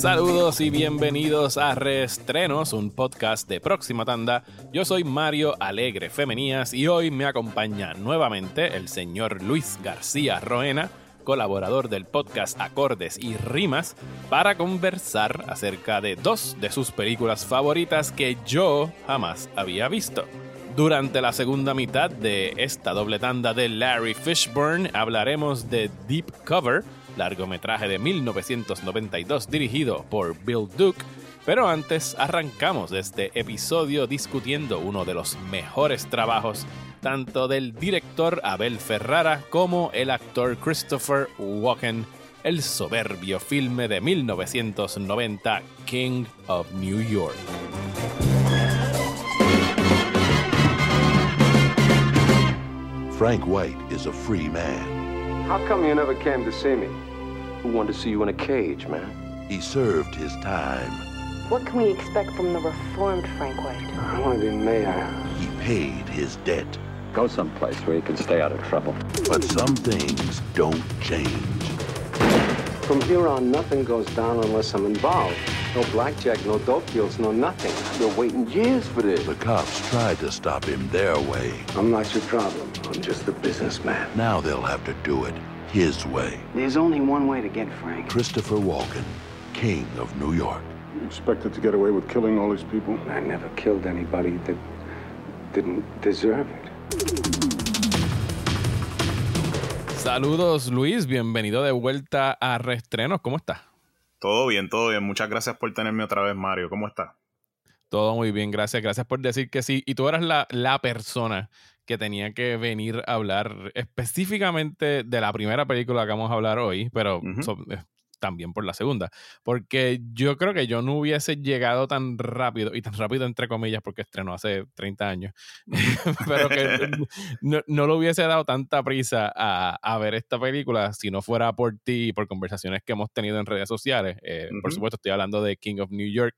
Saludos y bienvenidos a Reestrenos, un podcast de próxima tanda. Yo soy Mario Alegre Femenías y hoy me acompaña nuevamente el señor Luis García Roena, colaborador del podcast Acordes y Rimas, para conversar acerca de dos de sus películas favoritas que yo jamás había visto. Durante la segunda mitad de esta doble tanda de Larry Fishburne hablaremos de Deep Cover, largometraje de 1992 dirigido por Bill Duke, pero antes arrancamos este episodio discutiendo uno de los mejores trabajos tanto del director Abel Ferrara como el actor Christopher Walken, el soberbio filme de 1990 King of New York. Frank White is a free man. How come you never came to see me? Who wanted to see you in a cage, man? He served his time. What can we expect from the reformed Frank White? I want to be mayor. He paid his debt. Go someplace where you can stay out of trouble. But some things don't change. From here on, nothing goes down unless I'm involved. No blackjack, no dope deals, no nothing. I've been waiting years for this. The cops tried to stop him their way. I'm not your problem. I'm just a businessman. Now they'll have to do it his way. There's only one way to get Frank. Christopher Walken, King of New York. You expected to get away with killing all these people? I never killed anybody that didn't deserve it. Saludos Luis, bienvenido de vuelta a Reestrenos, ¿cómo estás? Todo bien, todo bien. Muchas gracias por tenerme otra vez, Mario. ¿Cómo estás? Todo muy bien, gracias. Gracias por decir que sí. Y tú eras la, la persona que tenía que venir a hablar específicamente de la primera película que vamos a hablar hoy, pero so- también por la segunda. Porque yo creo que yo no hubiese llegado tan rápido, y tan rápido entre comillas, porque estrenó hace 30 años, pero que no, no le hubiese dado tanta prisa a, a ver esta película si no fuera por ti y por conversaciones que hemos tenido en redes sociales. Eh, Por Ujú. supuesto, estoy hablando de King of New York,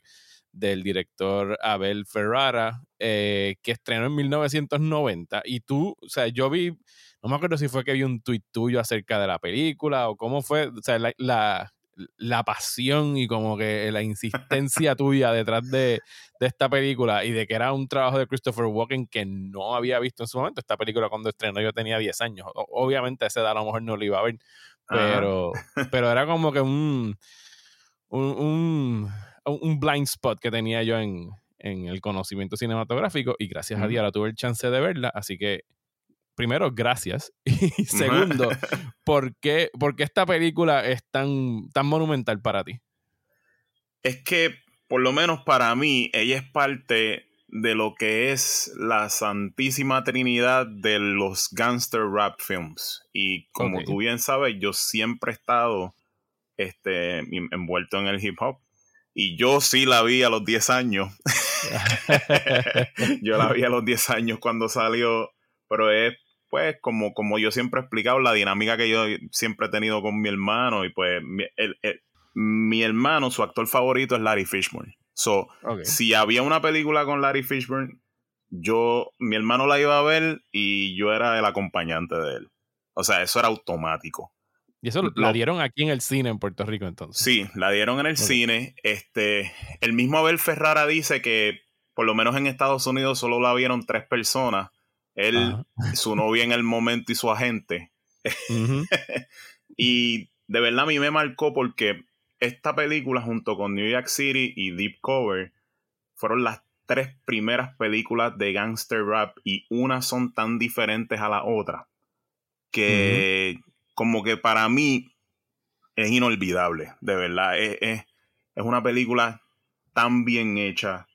del director Abel Ferrara, eh, que estrenó en 1990. Y tú, o sea, yo vi, no me acuerdo si fue que vi un tuit tuyo acerca de la película o cómo fue, o sea, la, la, la pasión y como que la insistencia tuya detrás de, de esta película y de que era un trabajo de Christopher Walken que no había visto en su momento. Esta película cuando estrenó yo tenía 10 años. O- obviamente a esa edad a lo mejor no lo iba a ver, pero, pero era como que un, un, un, un blind spot que tenía yo en, en el conocimiento cinematográfico y gracias a. Dios ahora tuve el chance de verla, así que primero, gracias. Y segundo, ¿por qué, por qué esta película es tan, tan monumental para ti? es que, por lo menos para mí, ella es parte de lo que es la santísima trinidad de los gangster rap films. Y como tú bien sabes, yo siempre he estado este, en- envuelto en el hip hop. Y yo sí la vi a los 10 años. yo la vi a los 10 años cuando salió, pero es pues como, como yo siempre he explicado, la dinámica que yo siempre he tenido con mi hermano y pues mi, el- el- mi hermano, su actor favorito es Larry Fishburne. So, Ok. si había una película con Larry Fishburne, yo, mi hermano la iba a ver y yo era el acompañante de él. O sea, eso era automático. Y eso Lo- la dieron aquí en el cine en Puerto Rico entonces. Sí, la dieron en el cine. Este, el mismo Abel Ferrara dice que por lo menos en Estados Unidos solo la vieron tres personas. Él, Ajá. su novia en el momento y su agente. Y de verdad a mí me marcó porque esta película junto con New York City y Deep Cover fueron las tres primeras películas de gangster rap y unas son tan diferentes a la otra que como que para mí es inolvidable, de verdad. Es, es- es una película tan bien hecha,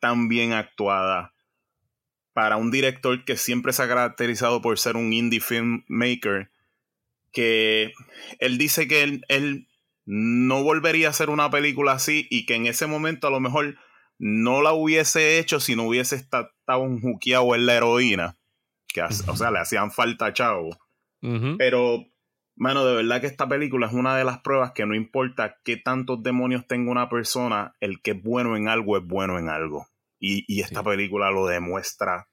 tan bien actuada, para un director que siempre se ha caracterizado por ser un indie filmmaker, que él dice que él, él no volvería a hacer una película así y que en ese momento a lo mejor no la hubiese hecho si no hubiese esta- estado un juqueado en la heroína, que o sea, le hacían falta chavo. Pero, mano, de verdad que esta película es una de las pruebas que no importa qué tantos demonios tenga una persona, el que es bueno en algo es bueno en algo. Y, y esta Sí. película lo demuestra.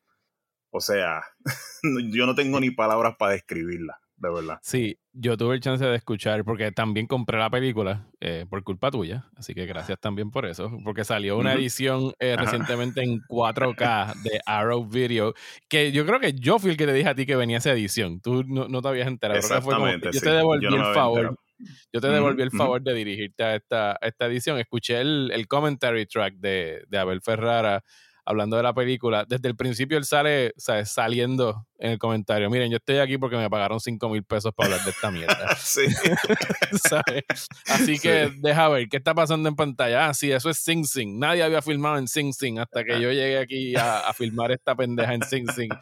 O sea, yo no tengo ni palabras para describirla. de verdad. Sí, yo tuve el chance de escuchar, porque también compré la película eh, por culpa tuya, así que gracias también por eso, porque salió una edición eh, recientemente en 4K de Arrow Video, que yo creo que yo fui el que te dije a ti que venía esa edición, tú no, no te habías enterado, que fue como Exactamente, yo sí. te devolví Yo no me el favor. enterado. Yo te devolví el favor de dirigirte a esta, a esta edición. Escuché el, el commentary track de, de Abel Ferrara hablando de la película. Desde el principio él sale ¿sabes? saliendo en el comentario. Miren, yo estoy aquí porque me pagaron 5 mil pesos para hablar de esta mierda. sí. ¿sabes? Así Sí. que deja ver qué está pasando en pantalla. Ah, sí, eso es Sing Sing. Nadie había filmado en Sing Sing hasta que yo llegué aquí a, a filmar esta pendeja en Sing Sing.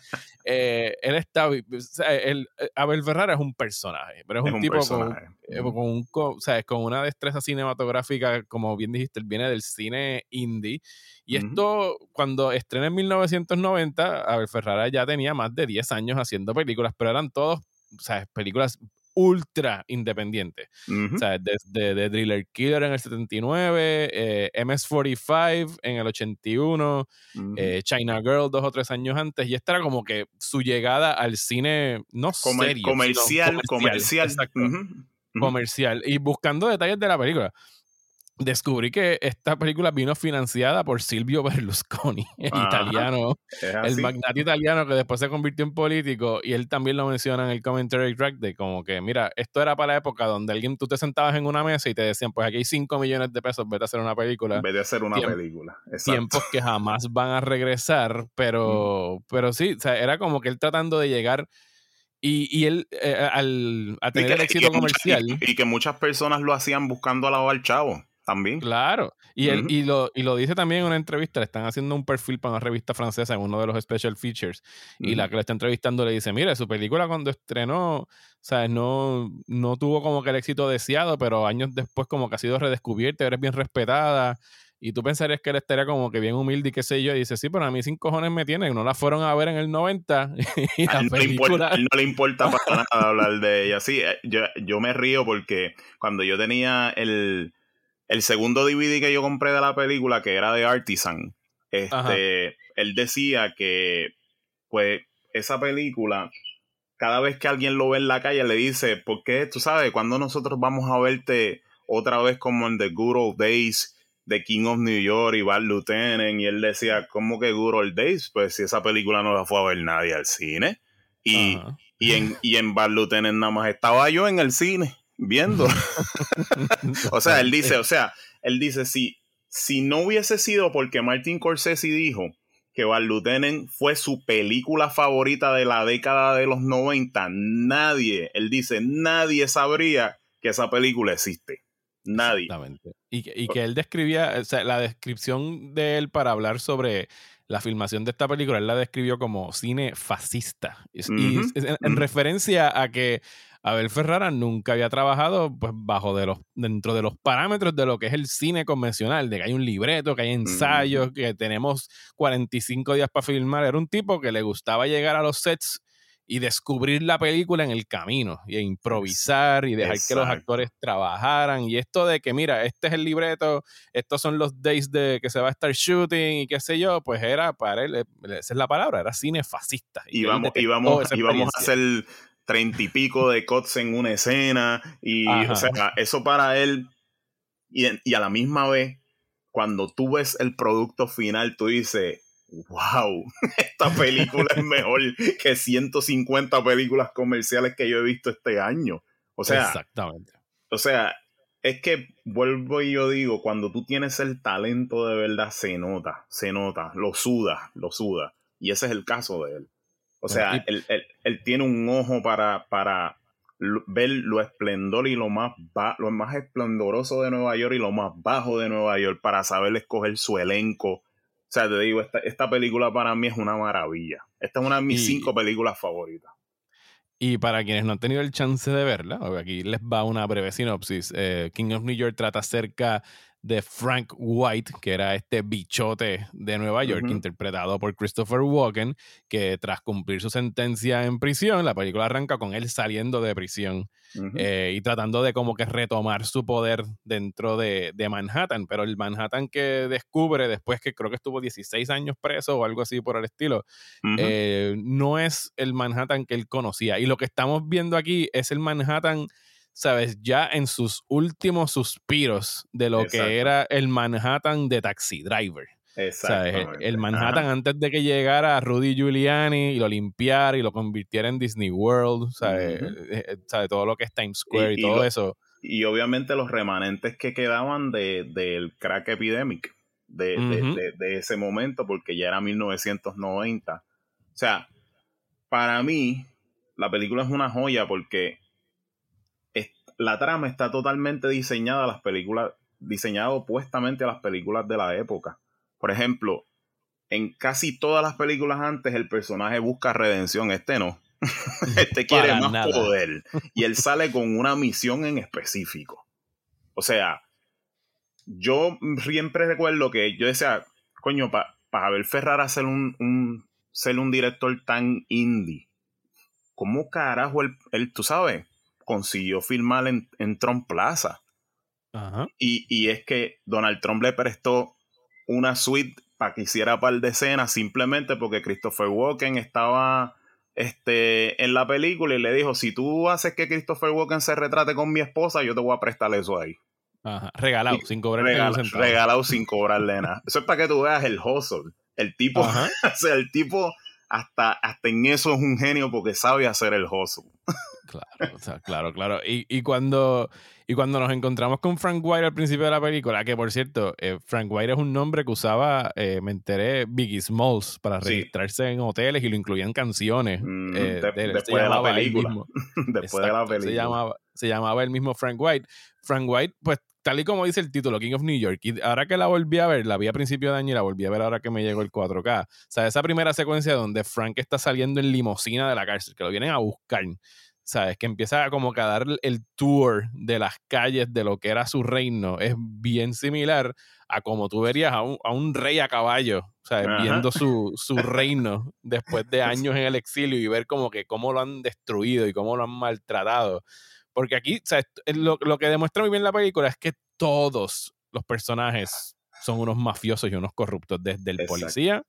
Eh, él está. o sea, él- eh, Abel Ferrara es un personaje, pero es, Es un, un tipo con, personaje. eh, con, un, co- o sea, con una destreza cinematográfica, como bien dijiste, él viene del cine indie. Y esto, cuando estrenó en 1990, Abel Ferrara ya tenía más de 10 años haciendo películas, pero eran todos, o sea, películas ultra independientes. Ujú. O sea, desde The Driller Killer en el 79, eh, MS-45 en el 81, Ujú. eh, China Girl dos o tres años antes, y esta era como que su llegada al cine, no Comer- serio, comercial, comercial. comercial. Y buscando detalles de la película, descubrí que esta película vino financiada por Silvio Berlusconi, el Ajá. italiano, el magnate italiano que después se convirtió en político y él también lo menciona en el commentary track de como que, mira, esto era para la época donde alguien, tú te sentabas en una mesa y te decían, pues aquí hay 5 millones de pesos, vete a hacer una película. Vez de hacer una película. Exacto. Tiempos que jamás van a regresar, pero, pero sí, o sea, era como que él tratando de llegar y, y él eh, al, a tener que- el y éxito mucha- y- comercial. Y, que muchas personas lo hacían buscando a la al chavo también. Claro, y, él, y, lo, y lo dice también en una entrevista, le están haciendo un perfil para una revista francesa en uno de los special features, y la que le está entrevistando le dice, mire, su película cuando estrenó, ¿sabes? No, no tuvo como que el éxito deseado, pero años después como que ha sido redescubierta, eres bien respetada, y tú pensarías que él estaría como que bien humilde y qué sé yo, y dice, sí, pero a mí sin cojones me tiene, no la fueron a ver en el 90, y A él no, importa, a él no le importa para nada hablar de ella. Sí, eh, yo, yo me río porque cuando yo tenía el, el segundo DVD que yo compré de la película, que era de Artisan, Ajá. este, él decía que, pues, esa película, cada vez que alguien lo ve en la calle, le dice, ¿por qué? Tú sabes, cuando nosotros vamos a verte otra vez como en The Good Old Days de King of New York y Bad Lieutenant, y él decía, ¿cómo que Good Old Days? Pues si esa película no la fue a ver nadie al cine. Y, Ajá. y en, y en Bad Lieutenant nada más estaba yo en el cine viendo. o sea, él dice, o sea, él dice, si, si no hubiese sido porque Martin Scorsese dijo que Bad Lieutenant fue su película favorita de la década de los 90, nadie, él dice, nadie sabría que esa película existe. Nadie. Exactamente. Y, que- y que él describía, o sea, la descripción de él para hablar sobre la filmación de esta película, él la describió como cine fascista. Y, en, referencia a que Abel Ferrara nunca había trabajado pues bajo de los dentro de los parámetros de lo que es el cine convencional, de que hay un libreto, que hay ensayos, que tenemos 45 días para filmar. Era un tipo que le gustaba llegar a los sets y descubrir la película en el camino y improvisar y dejar que los actores trabajaran y esto de que mira, este es el libreto, estos son los days de que se va a estar shooting y qué sé yo, pues era para él, eh, esa es la palabra, era cine fascista. y vamos, y vamos, y vamos a hacer treinta y pico de cuts en una escena. Y, Ajá. o sea, eso para él, y, y a la misma vez, cuando tú ves el producto final, tú dices, wow, esta película es mejor que 150 películas comerciales que yo he visto este año. O sea, Exactamente. o sea, es que vuelvo y yo digo, cuando tú tienes el talento de verdad, se nota, se nota, lo suda, lo suda. Y ese es el caso de él. O sea, Bueno, y- él, él- él tiene un ojo para, para ver lo esplendor y lo más, ba- lo más esplendoroso de Nueva York y lo más bajo de Nueva York para saber escoger su elenco. O sea, te digo, esta, esta película para mí es una maravilla. Esta es una de mis Y- cinco películas favoritas. Y para quienes no han tenido el chance de verla, aquí les va una breve sinopsis. Eh, King of New York trata acerca de Frank White, que era este bichote de Nueva York, interpretado por Christopher Walken, que tras cumplir su sentencia en prisión, la película arranca con él saliendo de prisión eh, y tratando de como que retomar su poder dentro de, de Manhattan, pero el Manhattan que descubre después que creo que estuvo 16 años preso o algo así por el estilo, eh, no es el Manhattan que él conocía. Y lo que estamos viendo aquí es el Manhattan, sabes, ya en sus últimos suspiros de lo Exacto. que era el Manhattan de Taxi Driver. Exactamente. El Manhattan Ajá. antes de que llegara Rudy Giuliani y lo limpiara y lo convirtiera en Disney World, ¿sabes? Eh, eh, ¿sabes? Todo lo que es Times Square y, Y- y todo lo- eso. Y obviamente los remanentes que quedaban de, del crack epidemic de, de- de- de ese momento, porque ya era 1990. O sea, para mí, la película es una joya porque la trama está totalmente diseñada a las películas, diseñada opuestamente a las películas de la época. Por ejemplo, en casi todas las películas antes el personaje busca redención, este no. este quiere más nada. poder. Y él sale con una misión en específico. O sea, yo siempre recuerdo que yo decía, coño, para ver Ferrara ser un, un- ser un director tan indie, ¿cómo carajo él, él, tú sabes, consiguió filmar en, en Trump Plaza? Ajá. Y, y es que Donald Trump le prestó una suite para que hiciera par de escenas simplemente porque Christopher Walken estaba este, en la película y le dijo, si tú haces que Christopher Walken se retrate con mi esposa, yo te voy a prestar eso ahí. Ajá. Regalado, Y sin cobrar Regala- regalado sin cobrarle nada. Eso es para que tú veas el hustle. El tipo, o sea, el tipo hasta, hasta en eso es un genio porque sabe hacer el hustle. Claro, o sea, claro, claro. Y, y cuando, y cuando nos encontramos con Frank White al principio de la película, que por cierto, eh, Frank White es un nombre que usaba, eh, me enteré, Biggie Smalls para Sí. registrarse en hoteles y lo incluían canciones. Mm, eh, de- de después de la película. Después de la película. Se llamaba, se llamaba el mismo Frank White. Frank White, pues tal y como dice el título, King of New York, y ahora que la volví a ver, la vi a principio de año y la volví a ver ahora que me llegó el 4K. O sea, esa primera secuencia donde Frank está saliendo en limosina de la cárcel, que lo vienen a buscar. ¿Sabes? Que empieza como que a dar el tour de las calles de lo que era su reino. Es bien similar a como tú verías a un, a un rey a caballo, ¿sabes? Ajá. Viendo su, su reino después de años en el exilio y ver como que cómo lo han destruido y cómo lo han maltratado. Porque aquí, ¿sabes? Lo, lo que demuestra muy bien la película es que todos los personajes son unos mafiosos y unos corruptos, desde el Exacto. policía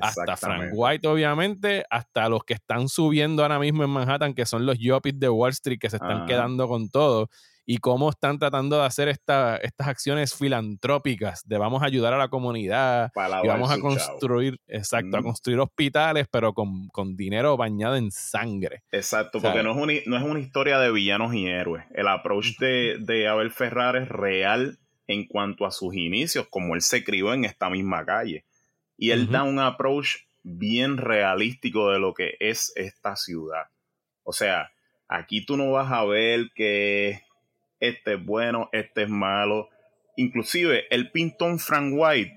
hasta Frank. White, obviamente, hasta los que están subiendo ahora mismo en Manhattan, que son los yuppies de Wall Street que se están Ajá. quedando con todo, y cómo están tratando de hacer esta, estas acciones filantrópicas de vamos a ayudar a la comunidad y vamos a chavo. construir, exacto, a construir hospitales, pero con, con dinero bañado en sangre. Exacto, porque no es, una, no es una historia de villanos y héroes. El approach de, de Abel Ferrar es real en cuanto a sus inicios, como él se crió en esta misma calle. Y él da un approach bien realístico de lo que es esta ciudad. O sea, aquí tú no vas a ver que este es bueno, este es malo. Inclusive, el pintón Frank White,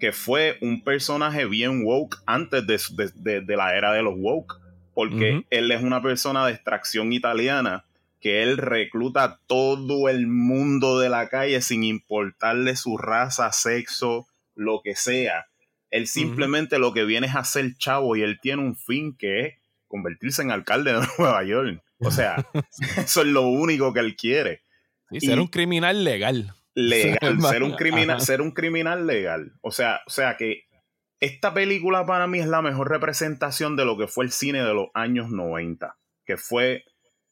que fue un personaje bien woke antes de, de- de- de la era de los woke, porque él es una persona de extracción italiana que él recluta a todo el mundo de la calle sin importarle su raza, sexo, lo que sea. Él simplemente lo que viene es a ser chavo y él tiene un fin que es convertirse en alcalde de Nueva York. O sea, eso es lo único que él quiere. Sí, ser Y- un criminal legal. Legal, ser un Ajá. criminal, ser un criminal legal. O sea, o sea que esta película para mí es la mejor representación de lo que fue el cine de los años 90, que fue,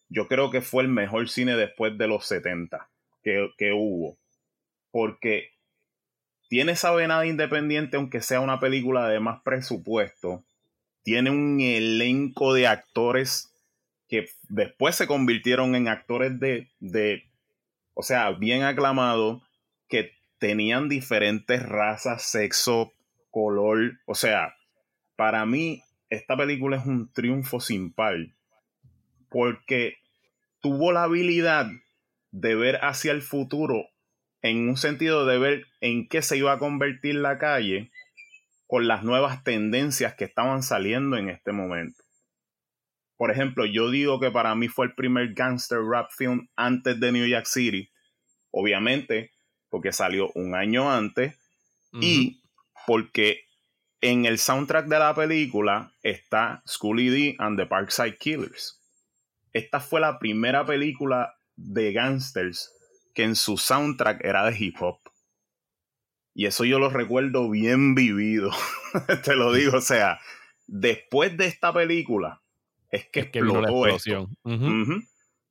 yo creo que fue el mejor cine después de los 70 que, que hubo, porque tiene esa venada independiente, aunque sea una película de más presupuesto, tiene un elenco de actores que después se convirtieron en actores de, de o sea, bien aclamados, que tenían diferentes razas, sexo, color. O sea, para mí, esta película es un triunfo sin par. Porque tuvo la habilidad de ver hacia el futuro en un sentido de ver en qué se iba a convertir la calle con las nuevas tendencias que estaban saliendo en este momento. Por ejemplo, yo digo que para mí fue el primer gangster rap film antes de New York City. Obviamente, porque salió un año antes y porque en el soundtrack de la película está Schooly D and the Parkside Killers. Esta fue la primera película de gangsters que en su soundtrack era de hip hop. Y eso yo lo recuerdo bien vivido. Te lo digo, o sea, después de esta película es que es que vino la explosión.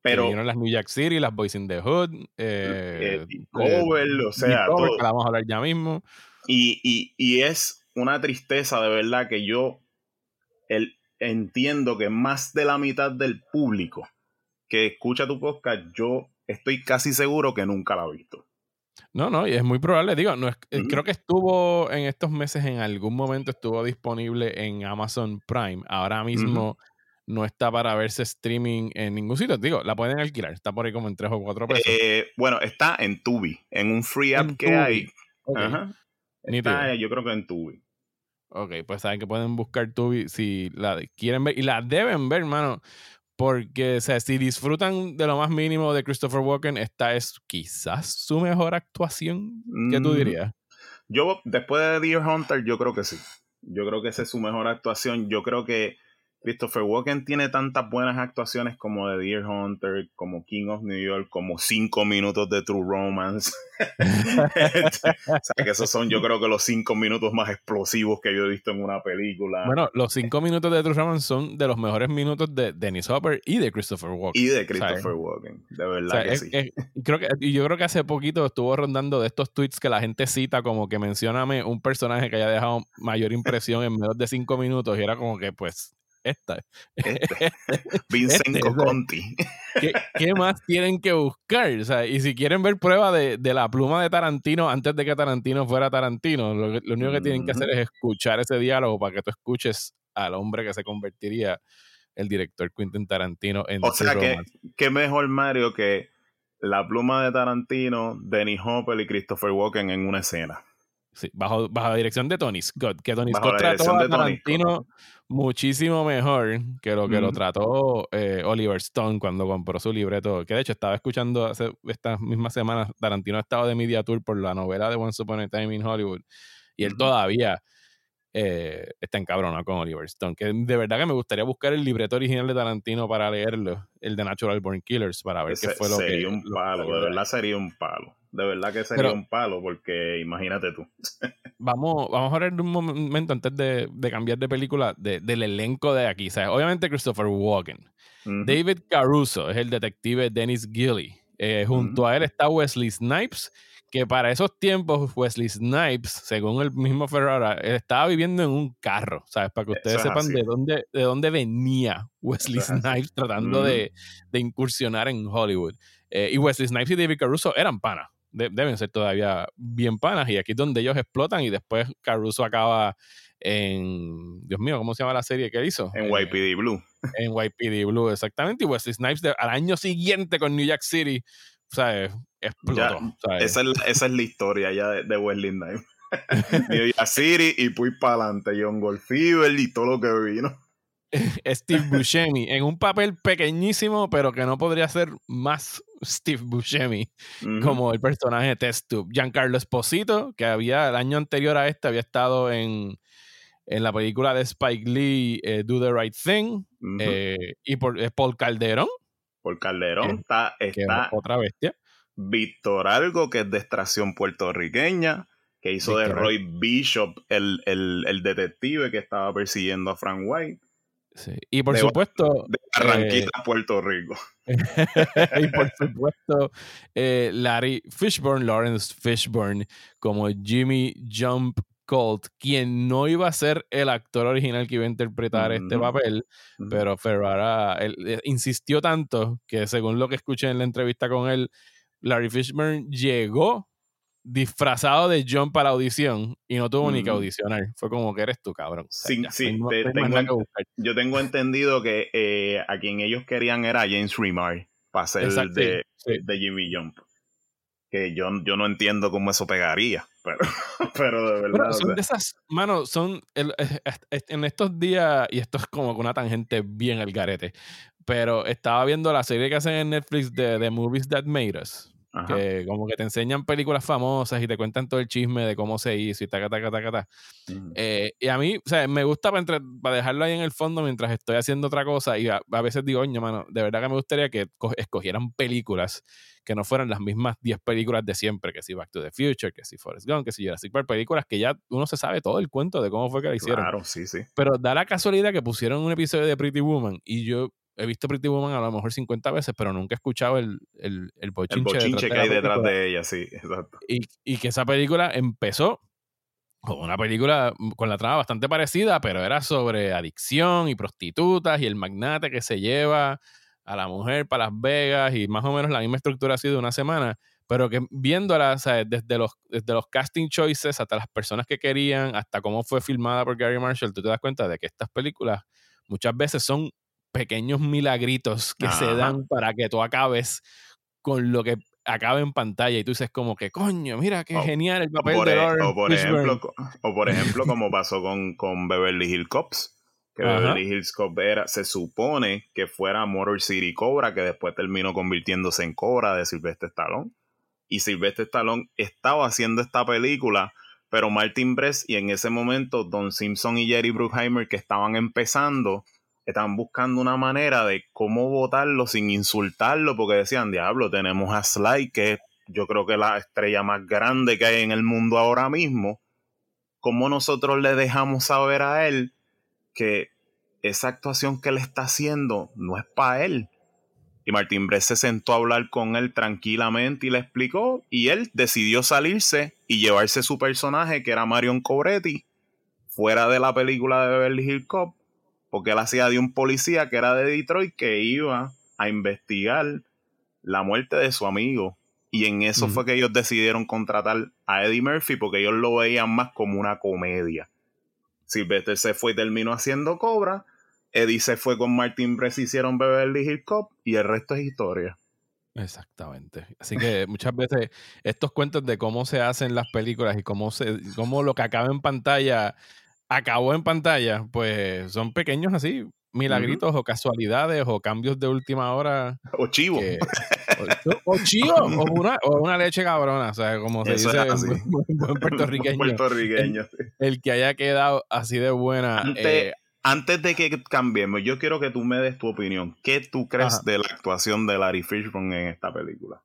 Pero vinieron las New Jack City, las Boys in the Hood, eh, eh, Cover, o sea, Cover, todo. que la vamos a hablar ya mismo. Y, y- y es una tristeza de verdad que yo el, entiendo que más de la mitad del público que escucha tu podcast, yo estoy casi seguro que nunca la ha visto. No, no, y es muy probable, digo, no es, eh, creo que estuvo en estos meses, en algún momento estuvo disponible en Amazon Prime. Ahora mismo no está para verse streaming en ningún sitio. Digo, la pueden alquilar, está por ahí como en 3 o 4 pesos. Eh, bueno, está en Tubi, en un free app En que Tubi. hay. Ajá. Está, yo creo que en Tubi. Ok, pues saben que pueden buscar Tubi si la quieren ver. Y la deben ver, hermano. Porque, o sea, si disfrutan de lo más mínimo de Christopher Walken, esta es quizás su mejor actuación. ¿Qué tú Mm, dirías? Yo, después de Deer Hunter, yo creo que sí. Yo creo que esa es su mejor actuación. Yo creo que Christopher Walken tiene tantas buenas actuaciones como de Deer Hunter, como King of New York, como cinco minutos de True Romance. O sea, que esos son, yo creo que los cinco minutos más explosivos que yo he visto en una película. Bueno, los cinco minutos de True Romance son de los mejores minutos de Dennis Hopper y de Christopher Walken. y de Christopher Walken, de verdad O sea, que es- sí. es- creo que, y yo creo que hace poquito estuvo rondando de estos tweets que la gente cita como que mencioname un personaje que haya dejado mayor impresión en menos de cinco minutos y era como que pues esta. Este, Vincent Este, Conti. ¿Qué, qué más tienen que buscar? O sea, y si quieren ver prueba de, de la pluma de Tarantino antes de que Tarantino fuera Tarantino, lo, único que tienen que hacer Ujú. es escuchar ese diálogo para que tú escuches al hombre que se convertiría el director Quentin Tarantino en O sea que, qué mejor Mario que la pluma de Tarantino, Dennis Hopper y Christopher Walken en una escena. Sí, bajo, bajo la dirección de Tony Scott, que Tony Bajo Scott trató a Tarantino muchísimo mejor que lo que lo trató eh, Oliver Stone cuando compró su libreto. Que de hecho estaba escuchando hace estas mismas semanas, Tarantino ha estado de media tour por la novela de Once Upon a Time in Hollywood y él todavía eh, está encabronado con Oliver Stone. Que de verdad que me gustaría buscar el libreto original de Tarantino para leerlo, el de Natural Born Killers, para ver qué fue lo que. sería un palo, de verdad sería un palo. De verdad que sería Pero- un palo, porque imagínate tú. vamos, vamos a hablar un momento antes de, de cambiar de película de- del elenco de aquí. ¿sabes? Obviamente Christopher Walken. David Caruso es el detective Dennis Gilly. Eh, junto a él está Wesley Snipes, que para esos tiempos Wesley Snipes, según el mismo Ferrara, estaba viviendo en un carro, ¿sabes? Para que ustedes Eso sepan de dónde, de dónde venía Wesley Eso. Snipes tratando de, de incursionar en Hollywood. Eh, y Wesley Snipes y David Caruso eran panas. De- deben ser todavía bien panas. Y aquí es donde ellos explotan y después Caruso acaba en... Dios mío, ¿cómo se llama la serie que hizo? En Eh, YPD Blue. en YPD Blue, exactamente. Y Wesley Snipes de- al año siguiente con New Jack City, ¿sabes? Explotó. Ya, ¿sabes? Esa es, la- esa es la historia ya de, de Wesley Snipes. New York City y pues para adelante. John Goldfever y todo lo que vino. Steve Buscemi, en un papel pequeñísimo, pero que no podría ser más Steve Buscemi como el personaje de Test Tube. Giancarlo Esposito, que había el año anterior a este, había estado en, en la película de Spike Lee, eh, Do the Right Thing, eh, y por eh, Paul Calderón, Por Calderón está, es otra bestia. Víctor Algo, que es de extracción puertorriqueña, que hizo de Roy Bishop el, el, el detective que estaba persiguiendo a Frank White. Sí. Y por De- supuesto, De Barranquilla, Puerto Rico. y por supuesto, eh, Larry Fishburne, Lawrence Fishburne, como Jimmy Jump Colt, quien no iba a ser el actor original que iba a interpretar este papel, pero Ferrara él, eh, insistió tanto que según lo que escuché en la entrevista con él, Larry Fishburne llegó disfrazado de John para la audición y no tuvo ni que audicionar. Fue como que eres tú, cabrón. O sea, Sí, ya, sí, no te- tengo. Yo tengo entendido que eh, a quien ellos querían era James Remar para ser de, sí. de Jimmy Jump. Que yo, yo no entiendo cómo eso pegaría, pero, pero de verdad. Bueno, o son sea, de esas, mano, son el- en estos días, y esto es como una tangente bien al garete, pero estaba viendo la serie que hacen en Netflix de The Movies That Made Us. Ajá. que como que te enseñan películas famosas y te cuentan todo el chisme de cómo se hizo y taca, taca, taca, taca. Ujú. Eh, y a mí, o sea, me gusta para, entre- para dejarlo ahí en el fondo mientras estoy haciendo otra cosa y a, a veces digo, oye, mano, de verdad que me gustaría que co- escogieran películas que no fueran las mismas 10 películas de siempre, que si Back to the Future, que si Forrest Gump, que si Jurassic Park, películas que ya uno se sabe todo el cuento de cómo fue que la hicieron. Claro, sí, sí. Pero da la casualidad que pusieron un episodio de Pretty Woman y yo he visto Pretty Woman a lo mejor 50 veces, pero nunca he escuchado el, el, el bochinche, El bochinche detrás que hay detrás de ella, sí, exacto. Y, y que esa película empezó como una película con la trama bastante parecida, pero era sobre adicción y prostitutas y el magnate que se lleva a la mujer para Las Vegas y más o menos la misma estructura así de una semana, pero que viéndola, o sea, desde los, desde los casting choices hasta las personas que querían, hasta cómo fue filmada por Gary Marshall, tú te das cuenta de que estas películas muchas veces son pequeños milagritos que se dan para que tú acabes con lo que acaba en pantalla y tú dices como que coño, mira qué O- genial el papel de e- Lawrence o por ejemplo, o por ejemplo, como pasó con, con Beverly Hills Cops, que Ajá. Beverly Hills Cop era, se supone que fuera Motor City Cobra, que después terminó convirtiéndose en Cobra de Sylvester Stallone. Y Sylvester Stallone estaba haciendo esta película, pero Martin Brest y en ese momento Don Simpson y Jerry Bruckheimer, que estaban empezando, estaban buscando una manera de cómo votarlo sin insultarlo, porque decían, diablo, tenemos a Sly, que es yo creo que la estrella más grande que hay en el mundo ahora mismo. ¿Cómo nosotros le dejamos saber a él que esa actuación que él está haciendo no es para él? Y Martin Brest se sentó a hablar con él tranquilamente y le explicó. Y él decidió salirse y llevarse su personaje, que era Marion Cobretti, fuera de la película de Beverly Hills Cop, porque él hacía de un policía que era de Detroit que iba a investigar la muerte de su amigo. Y en eso fue que ellos decidieron contratar a Eddie Murphy porque ellos lo veían más como una comedia. Sylvester se fue y terminó haciendo Cobra. Eddie se fue con Martin Brest, hicieron Beverly Hills Cop y el resto es historia. Exactamente. Así que muchas veces estos cuentos de cómo se hacen las películas y cómo se, cómo lo que acaba en pantalla acabó en pantalla, pues son pequeños así, milagritos o casualidades o cambios de última hora. O chivo. que- o, o chivo, o una, o una leche cabrona, o sea, como se Eso dice así. en buen, buen puertorriqueño. El que haya quedado así de buena. Antes, eh, antes de que cambiemos, yo quiero que tú me des tu opinión. ¿Qué tú crees Ajá. de la actuación de Larry Fishburne en esta película?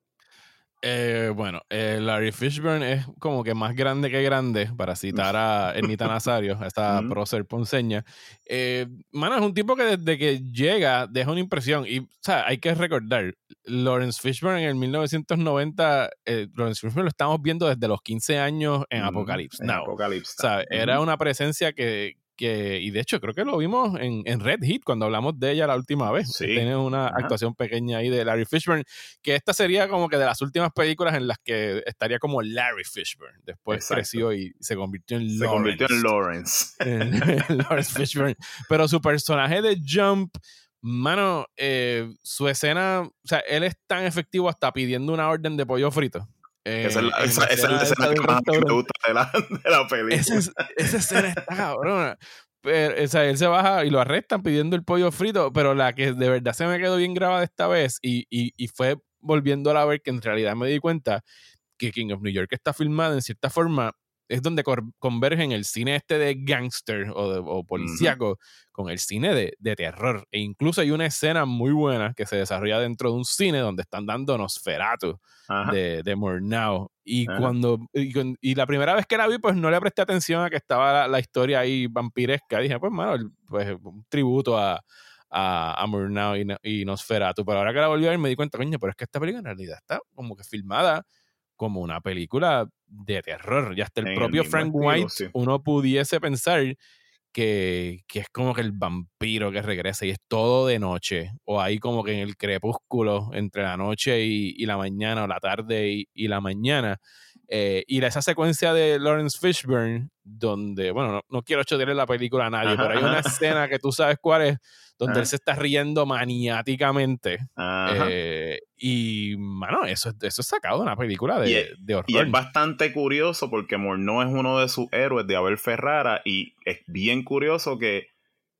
Eh, bueno, eh, Larry Fishburne es como que más grande que grande, para citar a Ernita Nazario, a esta prócer ponceña. Eh, mano, es un tipo que desde que llega deja una impresión. Y, o sea, hay que recordar, Lawrence Fishburne en el 1990, eh, Lawrence Fishburne lo estamos viendo desde los 15 años en Ujú, Apocalypse en Now. Apocalypse O sea, Now. era una presencia que, que, y de hecho creo que lo vimos en, en Red Heat cuando hablamos de ella la última vez. Sí. Tiene una Ajá. actuación pequeña ahí de Larry Fishburne, que esta sería como que de las últimas películas en las que estaría como Larry Fishburne. Después Exacto. creció y se convirtió en Se convirtió en Lawrence. en- en Lawrence Fishburne. Pero su personaje de Jump, mano, eh, su escena, o sea, él es tan efectivo hasta pidiendo una orden de pollo frito. Eh, esa es la, en esa- esa es la esa escena del que más me gusta de la, de la película. Esa, es- esa escena está cabrona. Pero, o sea, él se baja y lo arrestan pidiendo el pollo frito, pero la que de verdad se me quedó bien grabada esta vez y, y, y fue volviéndola a ver que en realidad me di cuenta que King of New York está filmada en cierta forma, es donde convergen el cine este de gangster o, de, o policíaco con el cine de, de terror. E incluso hay una escena muy buena que se desarrolla dentro de un cine donde están dando Nosferatu de, de Murnau. Y cuando y, la primera vez que la vi, pues no le presté atención a que estaba la, la historia ahí vampiresca. Dije, pues, mano, pues un tributo a, a, a Murnau y, y Nosferatu. Pero ahora que la volví a ver, me di cuenta, coño, pero es que esta película en realidad está como que filmada como una película de terror. Y hasta el En propio Frank estilo, White, sí. uno pudiese pensar que, que es como que el vampiro que regresa y es todo de noche, o ahí como que en el crepúsculo entre la noche y, y la mañana, o la tarde y, y la mañana. Eh, y esa secuencia de Lawrence Fishburne, donde, bueno, no, no quiero chotearle la película a nadie, Ajá, pero hay una ajá. escena que tú sabes cuál es, donde Ajá. él se está riendo maniáticamente. Eh, y, mano, eso, eso es sacado de una película de, Y es- de horror. Y es bastante curioso porque Morneau es uno de sus héroes de Abel Ferrara y es bien curioso que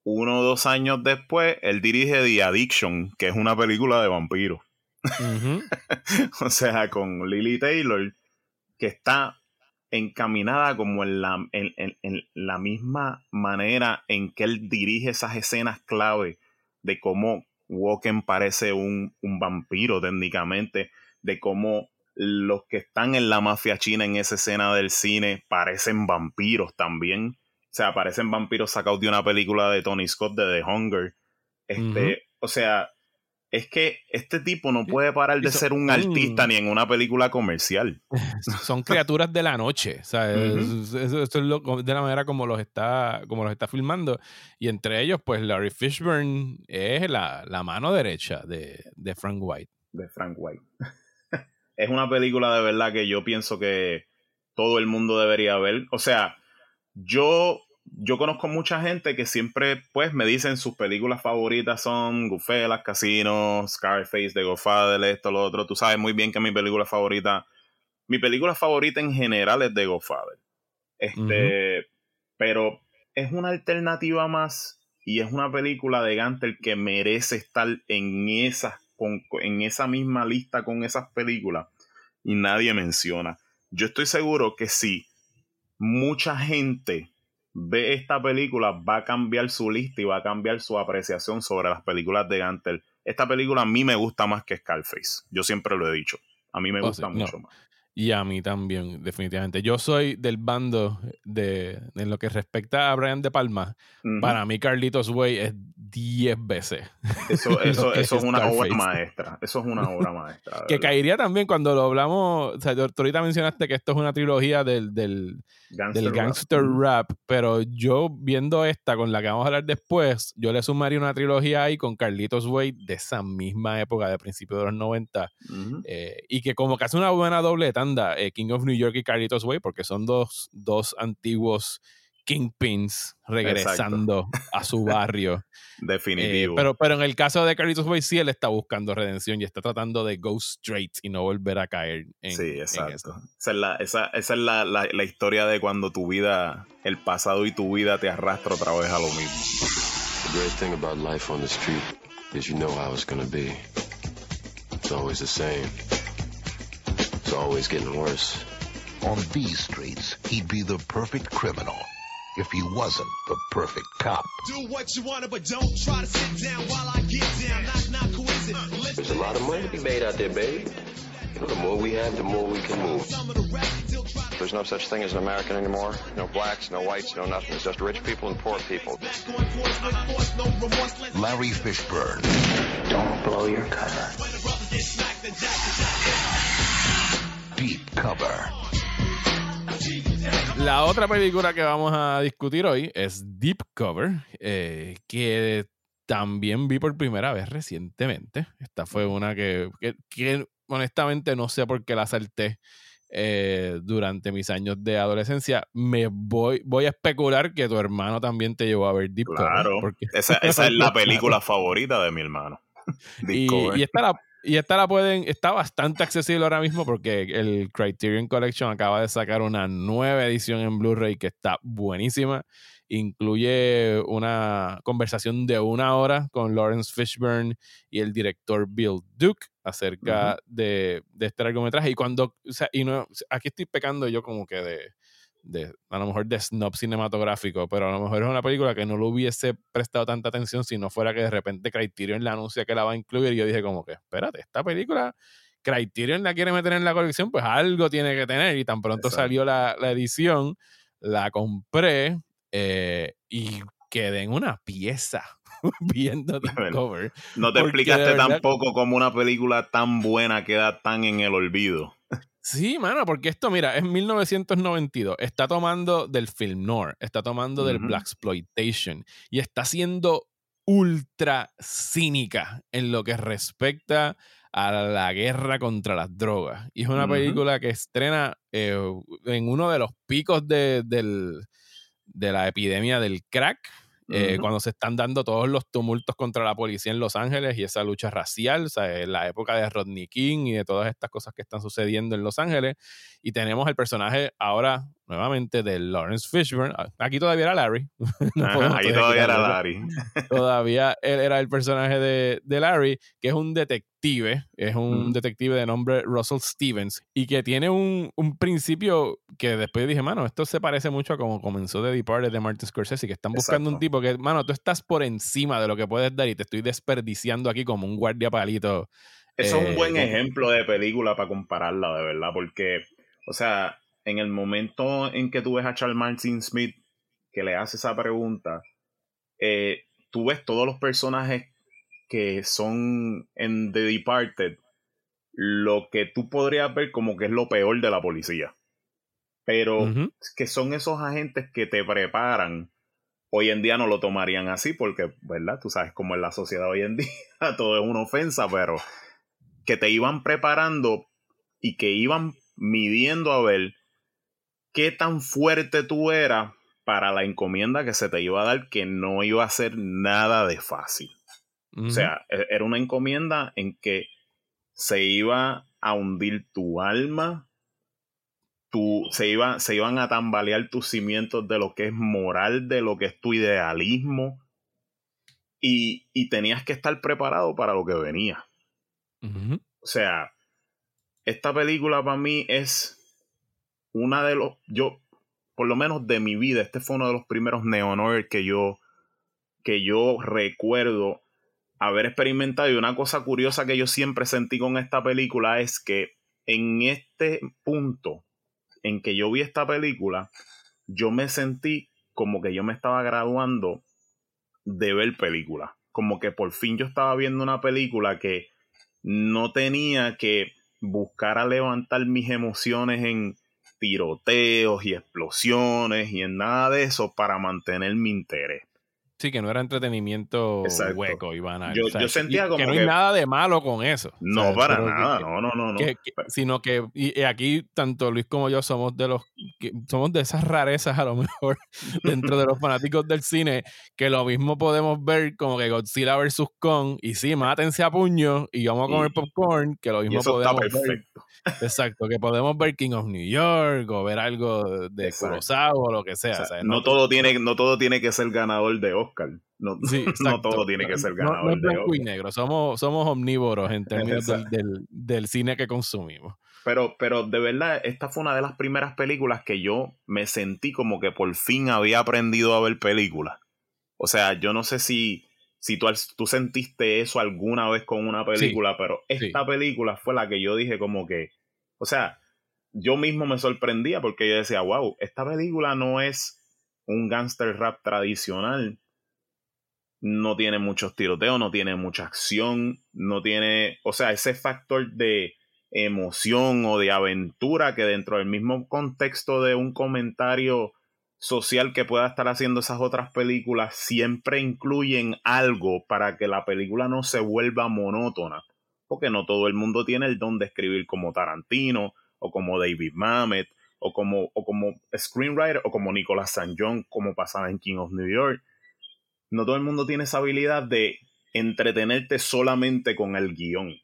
uno o dos años después él dirige The Addiction, que es una película de vampiros. O sea, con Lily Taylor, que está encaminada como en la, en, en- en la misma manera en que él dirige esas escenas clave de cómo Walken parece un, un vampiro técnicamente, de cómo los que están en la mafia china en esa escena del cine parecen vampiros también. O sea, parecen vampiros sacados de una película de Tony Scott de The Hunger. Este, O sea, es que este tipo no puede parar de son- ser un son- artista ni en una película comercial. Son criaturas de la noche. O sea, Ujú. eso, eso- eso es lo- de la manera como los está, como los está filmando. Y entre ellos, pues Larry Fishburne es la, la mano derecha de, de Frank White. de Frank White. es una película de verdad que yo pienso que todo el mundo debería ver. O sea, yo, yo conozco mucha gente que siempre pues me dicen sus películas favoritas son Goodfellas, Casino, Scarface, The Godfather, esto, lo otro. Tú sabes muy bien que mi película favorita, mi película favorita en general es The Godfather. Este, pero es una alternativa más y es una película de Gantel que merece estar en esas con, en esa misma lista con esas películas y nadie menciona. Yo estoy seguro que si mucha gente ve esta película va a cambiar su lista y va a cambiar su apreciación sobre las películas de Gantel. Esta película a mí me gusta más que Scarface. Yo siempre lo he dicho. A mí me Oh, gusta no. mucho más. Y a mí también, definitivamente. Yo soy del bando de, en lo que respecta a Brian De Palma. Para mí, Carlitos Way es 10 veces. Eso, eso, eso es es una obra maestra. Eso es una obra maestra. Que caería también cuando lo hablamos. O sea, tú ahorita mencionaste que esto es una trilogía del, del, Gangster del rap. gangster rap, pero yo viendo esta con la que vamos a hablar después, yo le sumaría una trilogía ahí con Carlitos Way de esa misma época, de principios de los 90, Ujú. eh, y que como que hace una buena doble eh, King of New York y Carlitos Way, porque son dos, dos antiguos kingpins regresando a su barrio. Eh, Definitivo. pero, pero en el caso de Carlitos Way, sí él está buscando redención y está tratando de go straight y no volver a caer en, sí, exacto. Esa es, la, esa, esa es la, la- la historia de cuando tu vida, el pasado y tu vida te arrastra otra vez a lo mismo. The great thing about life on the street is you know how it's gonna be. It's always the same. It's always getting worse. On these streets, he'd be the perfect criminal if he wasn't the perfect cop. Do what you want, but don't try to sit down while I get down. Knock, knock, who is it? There's a lot of money to be made out there, babe. You know, the more we have, the more we can move. Some of the rest still try to There's no such thing as an American anymore. No blacks, no whites, no nothing. It's just rich people and poor people. back on course with force, no remorse. Let Larry Fishburne, Don't blow your cover. Deep Cover. La otra película que vamos a discutir hoy es Deep Cover, eh, que también vi por primera vez recientemente. Esta fue una que, que- que honestamente no sé por qué la salté eh, durante mis años de adolescencia. Me voy, voy a especular que tu hermano también te llevó a ver Deep Claro. Cover. porque- Esa, esa es la película favorita de mi hermano. y, y esta la, y esta la pueden, está bastante accesible ahora mismo porque el Criterion Collection acaba de sacar una nueva edición en Blu-ray que está buenísima. Incluye una conversación de una hora con Lawrence Fishburne y el director Bill Duke acerca de, de este largometraje. Y cuando, o sea, y no, aquí estoy pecando yo como que de, de, a lo mejor de snob cinematográfico, pero a lo mejor es una película que no le hubiese prestado tanta atención si no fuera que de repente Criterion le anuncia que la va a incluir y yo dije como que, espérate, esta película Criterion la quiere meter en la colección, pues algo tiene que tener y tan pronto Exacto. salió la, la edición, la compré eh, y quedé en una pieza viendo Bueno, Cover. no te explicaste verdad- tampoco cómo una película tan buena queda tan en el olvido. Sí, mano, porque esto, mira, es 1992. Está tomando del film noir, está tomando del black exploitation y está siendo ultra cínica en lo que respecta a la guerra contra las drogas. Y es una película que estrena eh, en uno de los picos de, del- de la epidemia del crack. Eh, cuando se están dando todos los tumultos contra la policía en Los Ángeles y esa lucha racial, o sea, en la época de Rodney King y de todas estas cosas que están sucediendo en Los Ángeles. Y tenemos el personaje ahora nuevamente de Lawrence Fishburne. Ah, Aquí todavía era Larry. No Ajá, ahí todavía era. Larry. Todavía él era el personaje de, de Larry, que es un detective, es un detective de nombre Russell Stevens, y que tiene un, un principio que después dije, mano, esto se parece mucho a como comenzó The Departed de Martin Scorsese, que están buscando un tipo que, mano, tú estás por encima de lo que puedes dar y te estoy desperdiciando aquí como un guardia palito. Eso es Eh, un buen con- ejemplo de película para compararla, de verdad, porque, o sea, en el momento en que tú ves a Charles Martin Smith que le hace esa pregunta, eh, tú ves todos los personajes que son en The Departed, lo que tú podrías ver como que es lo peor de la policía. Pero que son esos agentes que te preparan. Hoy en día no lo tomarían así porque, ¿verdad? Tú sabes cómo es la sociedad hoy en día, todo es una ofensa, pero que te iban preparando y que iban midiendo a ver qué tan fuerte tú eras para la encomienda que se te iba a dar, que no iba a ser nada de fácil. O sea, e- era una encomienda en que se iba a hundir tu alma, tu, se, iba, se iban a tambalear tus cimientos de lo que es moral, de lo que es tu idealismo, y, y tenías que estar preparado para lo que venía. O sea, esta película para mí es una de los, yo, por lo menos de mi vida, este fue uno de los primeros neonoir que yo, que yo recuerdo haber experimentado. Y una cosa curiosa que yo siempre sentí con esta película es que en este punto en que yo vi esta película, yo me sentí como que yo me estaba graduando de ver películas. Como que por fin yo estaba viendo una película que no tenía que buscar a levantar mis emociones en tiroteos y explosiones y en nada de eso para mantener mi interés. Sí, que no era entretenimiento Exacto. hueco y banal. Yo- O sea, yo sentía y como que no que- hay nada de malo con eso. No, O sea, para nada, que- no, no, no, no. que- sino que y, y aquí tanto Luis como yo somos de los somos de esas rarezas a lo mejor dentro de los fanáticos del cine que lo mismo podemos ver como que Godzilla vs Kong y sí mátense a puño y vamos a comer Y- popcorn que lo y mismo eso está podemos ver perfecto. Exacto que podemos ver King of New York o ver algo de Exacto. Kurosawa o lo que sea, O sea, ¿sabes? no, todo tiene, no todo tiene que ser ganador de Oscar. No, Sí, no exacto. todo tiene que ser ganador no, de y Oscar. negro somos somos omnívoros en términos del- del cine que consumimos Pero, pero de verdad, esta fue una de las primeras películas que yo me sentí como que por fin había aprendido a ver películas. O sea, yo no sé si, si tú, tú sentiste eso alguna vez con una película, pero esta película fue la que yo dije como que, o sea, yo mismo me sorprendía porque yo decía, wow, esta película no es un gangster rap tradicional. No tiene muchos tiroteos, no tiene mucha acción, no tiene, o sea, ese factor de emoción o de aventura que dentro del mismo contexto de un comentario social que pueda estar haciendo esas otras películas siempre incluyen algo para que la película no se vuelva monótona porque no todo el mundo tiene el don de escribir como Tarantino o como David Mamet o como, o como screenwriter o como Nicolas St. John como pasaba en King of New York no todo el mundo tiene esa habilidad de entretenerte solamente con el guion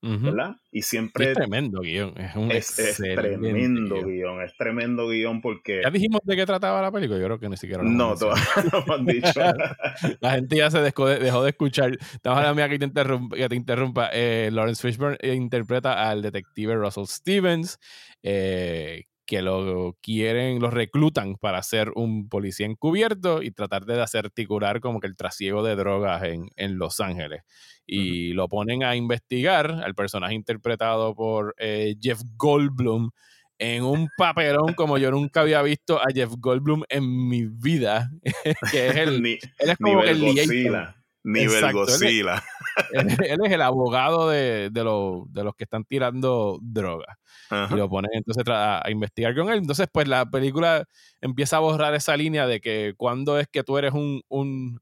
¿verdad? Y siempre es tremendo guion es un es, es excelente tremendo guion. guion, es tremendo guion porque Ya dijimos de qué trataba la película, yo creo que ni siquiera lo no, hemos todavía no han dicho. La gente ya se dejó de escuchar. Estamos hablando mía que te interrumpa. Que te interrumpa. Eh, Lawrence Fishburne eh, interpreta al detective Russell Stevens, eh, que lo quieren, lo reclutan para ser un policía encubierto y tratar de desarticular como que el trasiego de drogas en, en Los Ángeles. Y lo ponen a investigar al personaje interpretado por eh, Jeff Goldblum en un papelón como yo nunca había visto a Jeff Goldblum en mi vida, que es el, él es como que el. Nivel Exacto, él es- Godzilla. Él, él es el abogado de, de, los- de los que están tirando droga. Ajá. Y lo ponen entonces a investigar con él. Entonces, pues la película empieza a borrar esa línea de que cuando es que tú eres un, un,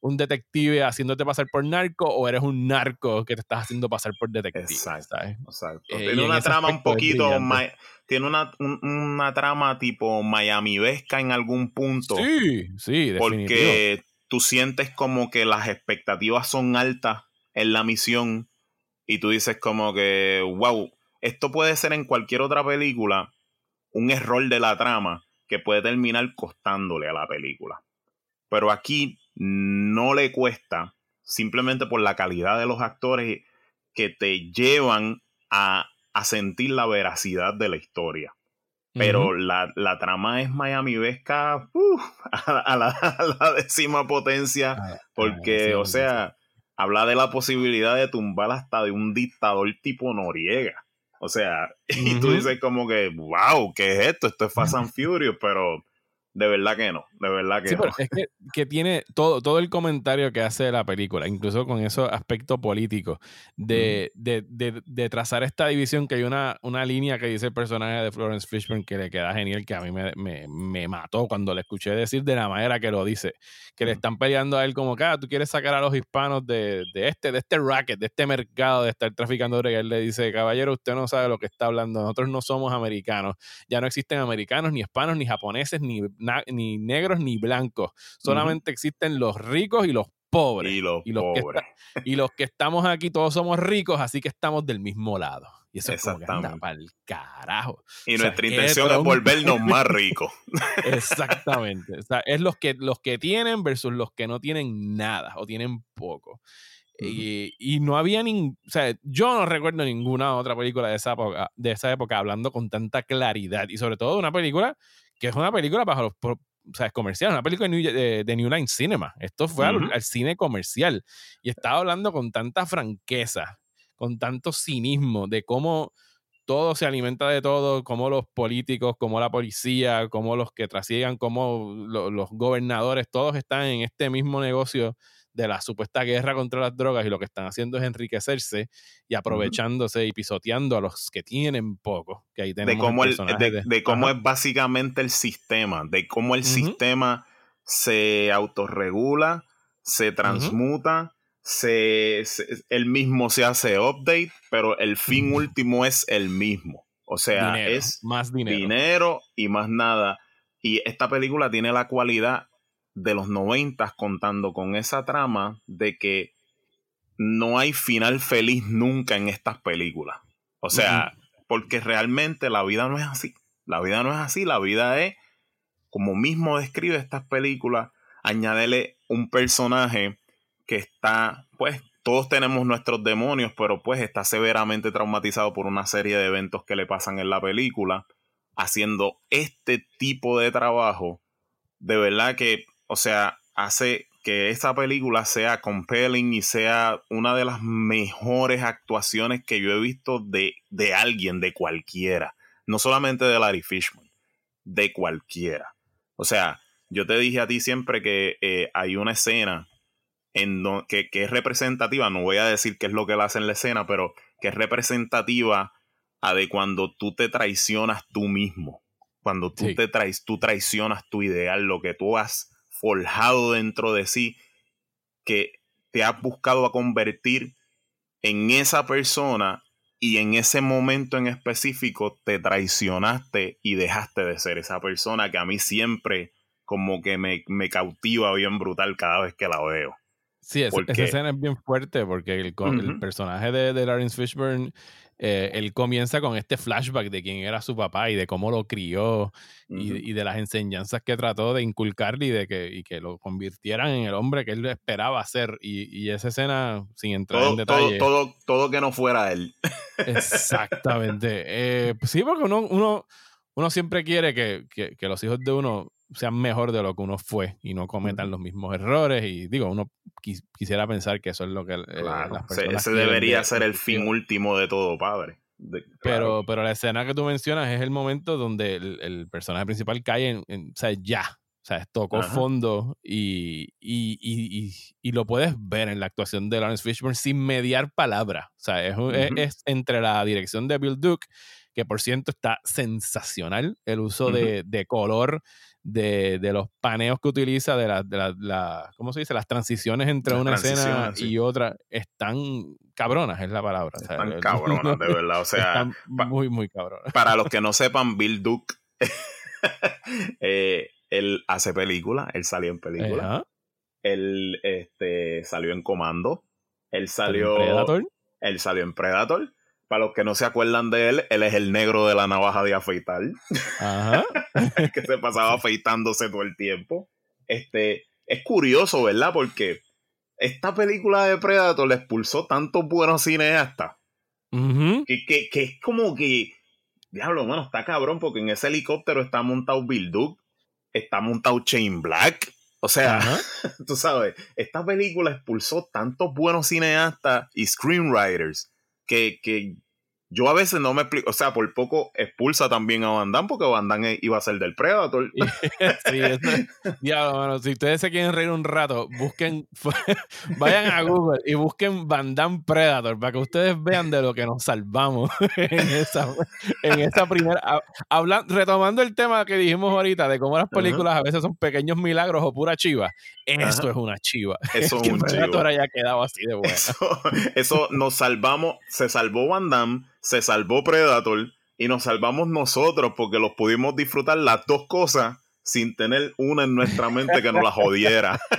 un detective haciéndote pasar por narco o eres un narco que te estás haciendo pasar por detective. Exacto. ¿sabes? Exacto. Eh, tiene en una trama un poquito. tiene una, un- una trama tipo Miami-vesca en algún punto. Sí, sí, definitivo. porque tú sientes como que las expectativas son altas en la misión y tú dices como que, wow, esto puede ser en cualquier otra película un error de la trama, que puede terminar costándole a la película. Pero aquí no le cuesta, simplemente por la calidad de los actores que te llevan a, a sentir la veracidad de la historia. Pero la, la, trama es Miami Vesca uh, a, a, la, a, la, décima potencia, Ah, porque, o sea, habla de la posibilidad de tumbar hasta de un dictador tipo Noriega. O sea, y tú dices como que, wow, ¿qué es esto? Esto es Fast and Furious, pero de verdad que no, de verdad que sí, no. pero es que, que, tiene todo, todo el comentario que hace la película, incluso con esos aspectos políticos, de, mm. de, de, de, trazar esta división, que hay una, una línea que dice el personaje de Florence Fishburne que le queda genial, que a mí me, me, me mató cuando le escuché decir de la manera que lo dice, que le están peleando a él como que, ah, tú quieres sacar a los hispanos de, de este, de este racket, de este mercado, de estar traficando droga. Él le dice, caballero, usted no sabe lo que está hablando, nosotros no somos americanos, ya no existen americanos, ni hispanos, ni japoneses, ni ni negros ni blancos. Solamente uh -huh. existen los ricos y los pobres. Y los, y los pobres. Que y los que estamos aquí todos somos ricos, así que estamos del mismo lado. Y eso es como que anda para el carajo. Y o sea, nuestra intención es volvernos más ricos. Exactamente. O sea, es los que, los que tienen versus los que no tienen nada o tienen poco. Uh -huh. y, y, no había ningún, o sea, yo no recuerdo ninguna otra película de esa época, de esa época hablando con tanta claridad y sobre todo de una película que es una película bajo los, o sea, es comercial, una película de New, de, de New Line Cinema. Esto fue uh -huh. al, al, cine comercial y estaba hablando con tanta franqueza, con tanto cinismo de cómo todo se alimenta de todo, cómo los políticos, como la policía, como los que trasiegan, como lo, los gobernadores, todos están en este mismo negocio de la supuesta guerra contra las drogas y lo que están haciendo es enriquecerse y aprovechándose uh -huh. y pisoteando a los que tienen poco. Que ahí de cómo, el, de, de, de cómo es básicamente el sistema, de cómo el uh -huh. sistema se autorregula, se transmuta, uh -huh. se, se, él mismo se hace update, pero el fin último es el mismo. O sea, dinero, es más dinero. dinero y más nada. Y esta película tiene la cualidad de los noventas contando con esa trama de que no hay final feliz nunca en estas películas. O sea, uh -huh. porque realmente la vida no es así. La vida no es así. La vida es, como mismo describe estas películas, añádele un personaje que está, pues, todos tenemos nuestros demonios, pero pues está severamente traumatizado por una serie de eventos que le pasan en la película, haciendo este tipo de trabajo. De verdad que o sea, hace que esta película sea compelling y sea una de las mejores actuaciones que yo he visto de, de alguien, de cualquiera. No solamente de Larry Fishman, de cualquiera. O sea, yo te dije a ti siempre que eh, hay una escena en do, que, que, es representativa, no voy a decir qué es lo que él hace en la escena, pero que es representativa a de cuando tú te traicionas tú mismo. Cuando tú sí. te traicionas, tú traicionas tu ideal, lo que tú has forjado dentro de sí que te has buscado a convertir en esa persona y en ese momento en específico te traicionaste y dejaste de ser esa persona que a mí siempre como que me, me cautiva bien brutal cada vez que la veo. Sí, esa, porque... esa escena es bien fuerte porque el, uh -huh. el personaje de, de Lawrence Fishburne eh, él comienza con este flashback de quién era su papá y de cómo lo crió uh -huh. y, y, de las enseñanzas que trató de inculcarle y de que, y que lo convirtieran en el hombre que él esperaba ser. Y, y esa escena, sin entrar todo, en detalle. Todo, todo, todo, que no fuera él. Exactamente. eh, sí, porque uno, uno, uno siempre quiere que, que, que los hijos de uno sean mejor de lo que uno fue y no cometan los mismos errores y digo, uno quis, quisiera pensar que eso es lo que eh, claro, las personas ese debería de, ser el fin último de todo padre. De, claro. pero, pero la escena que tú mencionas es el momento donde el, el personaje principal cae en, en, o sea, ya, o sea, tocó Ajá. fondo y, y, y, y, lo puedes ver en la actuación de Lawrence Fishburne sin mediar palabra. O sea, es, uh -huh. es, es entre la dirección de Bill Duke que por cierto está sensacional el uso uh -huh. de, de, color de, de, los paneos que utiliza, de, la, de la, la, ¿cómo se dice? Las transiciones entre las una escena sí. y otra están cabronas, es la palabra. Están o sea, cabronas, de verdad. O sea, muy, muy cabronas. Para los que no sepan, Bill Duke, eh, él hace película, él salió en película. -huh. Él este, salió en Comando. Él salió. ¿En Predator? Él salió en Predator. Para los que no se acuerdan de él, él es el negro de la navaja de afeitar. Ajá. que se pasaba afeitándose todo el tiempo. Este, es curioso, ¿verdad? Porque esta película de Predator le expulsó tantos buenos cineastas que, que, que es como que, diablo, mano, está cabrón porque en ese helicóptero está montado Bill Duke, está montado Shane Black. O sea, tú sabes, esta película expulsó tantos buenos cineastas y screenwriters que, que yo a veces no me explico. O sea, por poco expulsa también a Van Damme porque Van Damme iba a ser del Predator. Sí, eso- diablo, mano, si ustedes se quieren reír un rato, busquen, vayan a Google y busquen Van Damme Predator para que ustedes vean de lo que nos salvamos en esa, en esa primera. ha- hablan- retomando el tema que dijimos ahorita de cómo las películas a veces son pequeños milagros o pura chiva. Esto Ajá. es una chiva. Eso es un chivo. haya quedado así de bueno. Eso, eso nos salvamos, se salvó Van Damme, se salvó Predator y nos salvamos nosotros porque los pudimos disfrutar las dos cosas sin tener una en nuestra mente que nos la jodiera.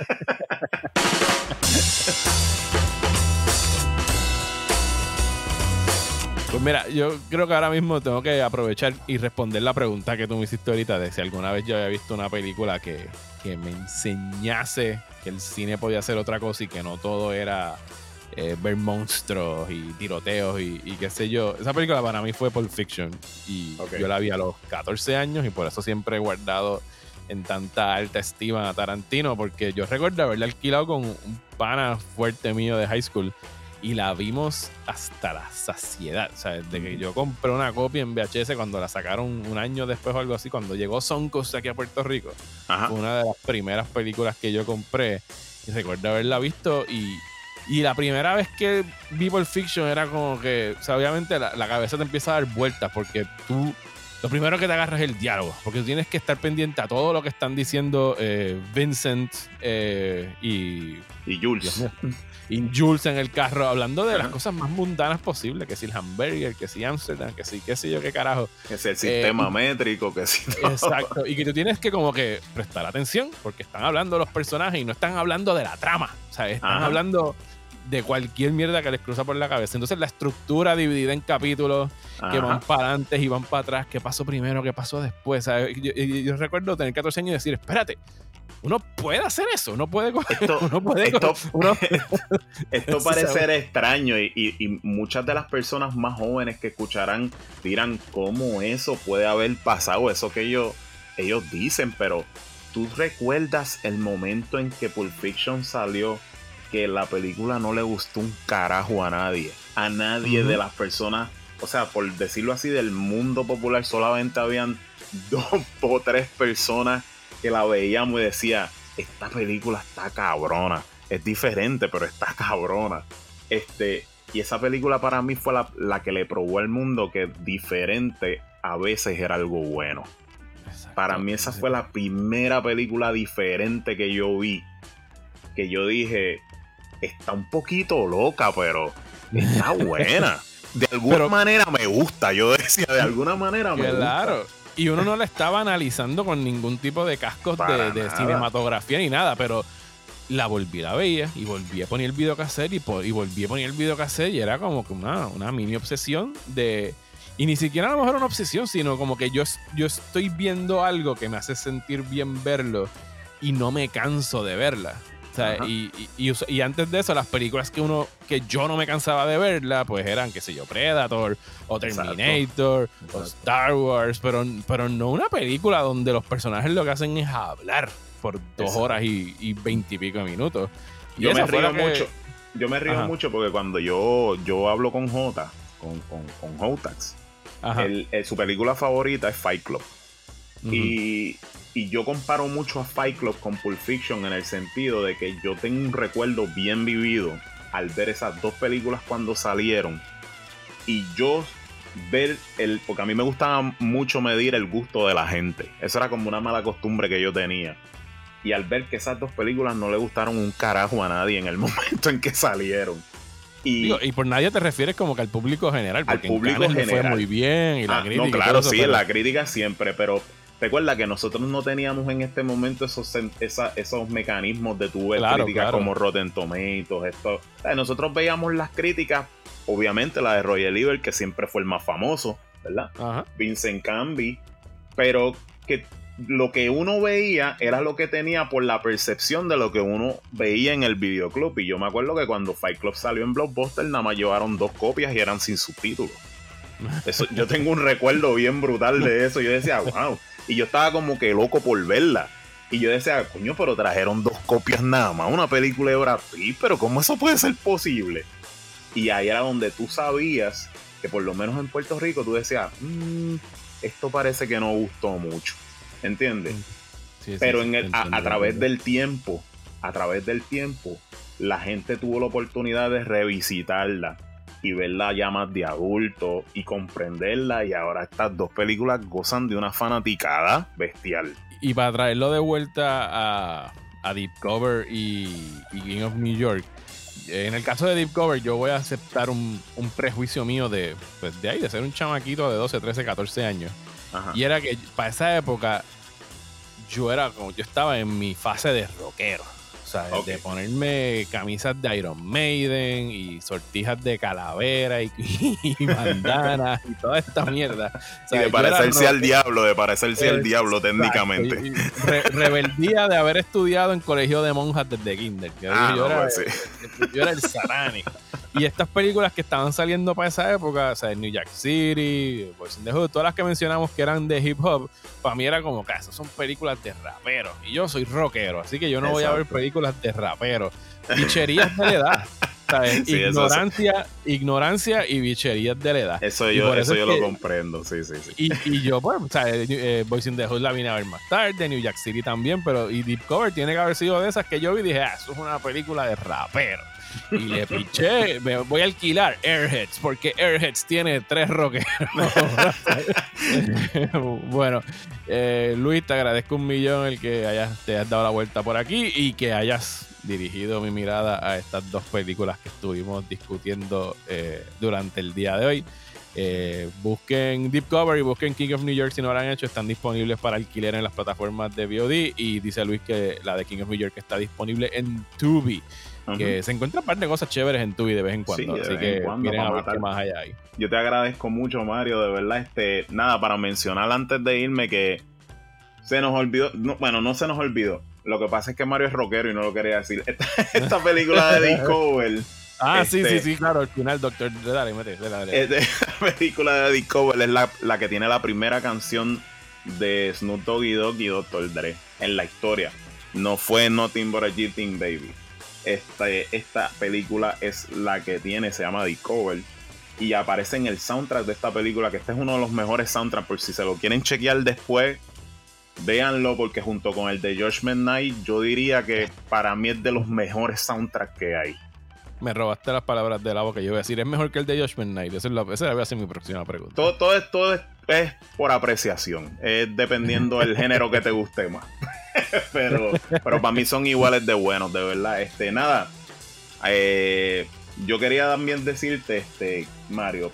Pues mira, yo creo que ahora mismo tengo que aprovechar y responder la pregunta que tú me hiciste ahorita de si alguna vez yo había visto una película que, que me enseñase que el cine podía ser otra cosa y que no todo era eh, ver monstruos y tiroteos y, y qué sé yo. Esa película para mí fue Pulp Fiction y yo la vi a los 14 años y por eso siempre he guardado en tanta alta estima a Tarantino porque yo recuerdo haberla alquilado con un pana fuerte mío de high school y la vimos hasta la saciedad. O sea, desde que yo compré una copia en VHS cuando la sacaron un año después o algo así, cuando llegó Soncos aquí a Puerto Rico, Ajá. fue una de las primeras películas que yo compré y recuerdo haberla visto y, y la primera vez que vi Pulp Fiction era como que, o sea, obviamente la, la cabeza te empieza a dar vueltas porque tú, lo primero que te agarras es el diálogo, porque tú tienes que estar pendiente a todo lo que están diciendo eh, Vincent eh, y Y Jules. Dios mío. Y Jules en el carro hablando de las cosas más mundanas posibles, que si el hamburger, que si Amsterdam, que si qué sé yo qué carajo. Es el sistema métrico que todo. Eh, Exacto. Y que tú tienes que como que prestar atención porque están hablando los personajes y no están hablando de la trama. O sea, están Ajá. hablando de cualquier mierda que les cruza por la cabeza. Entonces la estructura dividida en capítulos que van para adelante y van para atrás, qué pasó primero, qué pasó después. Yo, yo- yo recuerdo tener 14 años y decir, espérate, uno puede hacer eso, uno puede coger, Esto, uno puede esto, coger- uno- esto Sí, parece ser extraño y, y- y muchas de las personas más jóvenes que escucharán dirán cómo eso puede haber pasado, eso que ellos, ellos dicen, pero tú recuerdas el momento en que Pulp Fiction salió que la película no le gustó un carajo a nadie, a nadie de las personas, o sea, por decirlo así, del mundo popular solamente habían dos o tres personas que la veíamos y decía, esta película está cabrona, es diferente, pero está cabrona. Este, y esa película para mí fue la, la que le probó al mundo que diferente a veces era algo bueno. Para mí esa fue la primera película diferente que yo vi. Que yo dije, está un poquito loca, pero está buena. De alguna Pero- manera me gusta. Yo decía, de alguna manera me gusta. Claro. Y uno no la estaba analizando con ningún tipo de cascos de, cinematografía ni nada, pero la volví, la veía y volví a poner el videocassette y, po- y volví a poner el videocassette y era como que una, una mini obsesión de... Y ni siquiera a lo mejor una obsesión, sino como que yo, yo estoy viendo algo que me hace sentir bien verlo y no me canso de verla. Sea, y, y- antes de eso, las películas que uno, que yo no me cansaba de verla, pues eran, qué sé yo, Predator, o Exacto. Terminator, o. Star Wars, pero, pero no una película donde los personajes lo que hacen es hablar por dos Exacto. horas y veintipico minutos. Y yo me río que- mucho. Yo me río Ajá. mucho porque cuando yo, yo hablo con Jota, con, con, con Jotax, él- su película favorita es Fight Club. Y, y yo comparo mucho a Fight Club con Pulp Fiction en el sentido de que yo tengo un recuerdo bien vivido al ver esas dos películas cuando salieron. Y yo ver el. Porque a mí me gustaba mucho medir el gusto de la gente. Eso era como una mala costumbre que yo tenía. Y al ver que esas dos películas no le gustaron un carajo a nadie en el momento en que salieron. Y, Digo, y por nadie te refieres como que al público general, Al porque público le fue general. muy bien y la Ah, crítica. no, claro, eso, sí, pero- la crítica siempre, pero recuerda que nosotros no teníamos en este momento esos, esa- esos mecanismos de tu ver Claro, críticas claro. como Rotten Tomatoes, esto. O sea, nosotros veíamos las críticas, obviamente la de Roger Ebert, que siempre fue el más famoso, ¿verdad? Ajá. Vincent Canby, pero que lo que uno veía era lo que tenía por la percepción de lo que uno veía en el videoclub. Y yo me acuerdo que cuando Fight Club salió en Blockbuster, nada más llevaron dos copias y eran sin subtítulos. Eso, yo tengo un recuerdo bien brutal de eso. Yo decía, wow. Y yo estaba como que loco por verla. Y yo decía, coño, pero trajeron dos copias nada más, una película de Brad Pitt, pero ¿cómo eso puede ser posible? Y ahí era donde tú sabías que por lo menos en Puerto Rico tú decías, "Mm, esto parece que no gustó mucho, ¿entiendes? Sí, sí, pero en el- a, través entiendo. del tiempo, a través del tiempo, la gente tuvo la oportunidad de revisitarla y verla ya más de adulto y comprenderla y ahora estas dos películas gozan de una fanaticada bestial. Y para traerlo de vuelta a, a Deep Cover y, y King of New York, en el caso de Deep Cover, yo voy a aceptar un, un prejuicio mío de, pues, de ahí, de ser un chamaquito de 12, 13, 14 años. Ajá. Y era que para esa época, yo era como, yo estaba en mi fase de rockero. O sea, de ponerme camisas de Iron Maiden y sortijas de calavera y, y bandanas y toda esta mierda. O Y de era parecerse al diablo, de parecerse al diablo técnicamente. Y- y re- rebeldía de haber estudiado en colegio de monjas desde kinder. Yo, Ah, yo no, era, pues sí. yo era el satánico. Y estas películas que estaban saliendo para esa época, o sea, New Jack City, Boys in the Hood, todas las que mencionamos que eran de hip hop, para mí era como que "Ah, esas son películas de raperos. Y yo soy rockero, así que yo no voy a ver películas de raperos. Bicherías de la edad. ¿sabes? Sí, eso- ignorancia, ignorancia y bicherías de la edad. Eso yo, eso es yo que- lo comprendo, sí, sí, sí. y, y yo, pues, o sea, eh, eh, Boys in the Hood la vine a ver más tarde, New Jack City también, pero y Deep Cover tiene que haber sido de esas que yo vi y dije, ah, eso es una película de rapero. Y le piché, voy a alquilar Airheads, porque Airheads tiene tres rockeros. bueno, eh, Luis, te agradezco un millón el que hayas, te hayas dado la vuelta por aquí y que hayas dirigido mi mirada a estas dos películas que estuvimos discutiendo eh, durante el día de hoy. Eh, busquen Deep Cover y busquen King of New York si no lo han hecho. Están disponibles para alquiler en las plataformas de VOD. Y dice Luis que la de King of New York está disponible en Tubi. Que se encuentran un par de cosas chéveres en Tubi de vez en cuando. Sí, así vez que cuando, miren para a ver matar. qué más hay ahí. Yo te agradezco mucho, Mario, de verdad. Este, nada, para mencionar antes de irme que se nos olvidó, no, bueno, no se nos olvidó. Lo que pasa es que Mario es rockero y no lo quería decir. Esta, esta película de Discover. Ah, sí, este, sí, sí, claro. Al final, Doctor. Dale, mete, dale, dale. La película de Discover es la, la que tiene la primera canción de Snoop Doggy Dogg y Dr. Dre en la historia. No fue Nothing But a G-Thing Baby. Este, esta película es la que tiene, se llama Discover. Y aparece en el soundtrack de esta película, que este es uno de los mejores soundtracks. Por si se lo quieren chequear después, véanlo, porque junto con el de Judgment Night, yo diría que para mí es de los mejores soundtracks que hay. Me robaste las palabras de la boca. Yo voy a decir, es mejor que el de Judgment Night. Esa, es la, esa va a ser mi próxima pregunta. Todo, todo, es, todo es, es por apreciación. Es dependiendo del género que te guste más. pero, pero para mí son iguales de buenos, de verdad. Este, nada. eh, yo quería también decirte, este, Mario.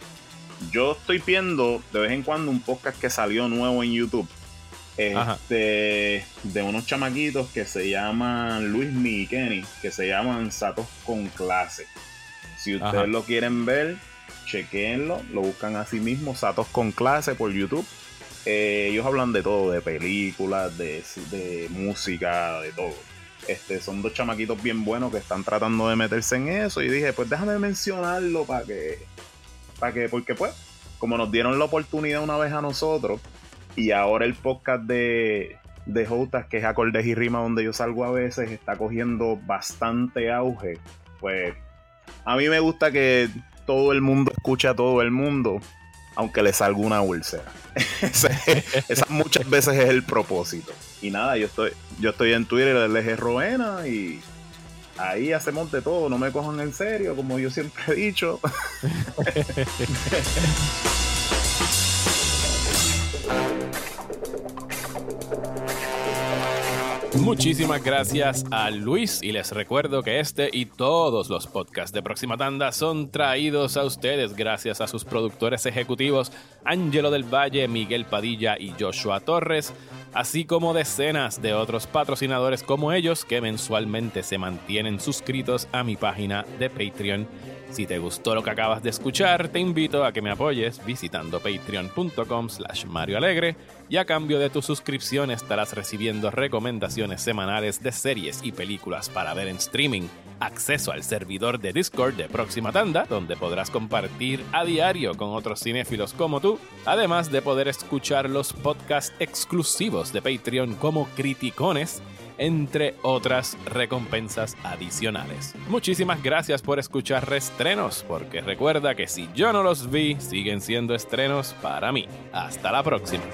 Yo estoy viendo de vez en cuando un podcast que salió nuevo en YouTube. Ajá. Este, de unos chamaquitos que se llaman Luis y Kenny, que se llaman Satos con clase. Si ustedes Ajá. lo quieren ver, chequenlo, lo buscan así mismo, Satos con clase por YouTube. Eh, ellos hablan de todo, de películas, de, música, de todo. Este, son dos chamaquitos bien buenos que están tratando de meterse en eso. Y dije, pues déjame mencionarlo para que. Para que, porque pues, como nos dieron la oportunidad una vez a nosotros, y ahora el podcast de, de Jotas, que es Acordes y Rima, donde yo salgo a veces, está cogiendo bastante auge. Pues a mí me gusta que todo el mundo escuche a todo el mundo, aunque le salga una úlcera. Esa muchas veces es el propósito. Y nada, yo estoy, yo estoy en Twitter, el eje Roena, y ahí hacemos de todo. No me cojan en serio, como yo siempre he dicho. Muchísimas gracias a Luis y les recuerdo que este y todos los podcasts de Próxima Tanda son traídos a ustedes gracias a sus productores ejecutivos Angelo del Valle, Miguel Padilla y Joshua Torres, así como decenas de otros patrocinadores como ellos que mensualmente se mantienen suscritos a mi página de Patreon. Si te gustó lo que acabas de escuchar, te invito a que me apoyes visitando patreon.com slash Mario Alegre y a cambio de tu suscripción estarás recibiendo recomendaciones semanales de series y películas para ver en streaming, acceso al servidor de Discord de Próxima Tanda, donde podrás compartir a diario con otros cinéfilos como tú, además de poder escuchar los podcasts exclusivos de Patreon como Criticones, entre otras recompensas adicionales. Muchísimas gracias por escuchar Restrenos, porque recuerda que si yo no los vi, siguen siendo estrenos para mí. Hasta la próxima.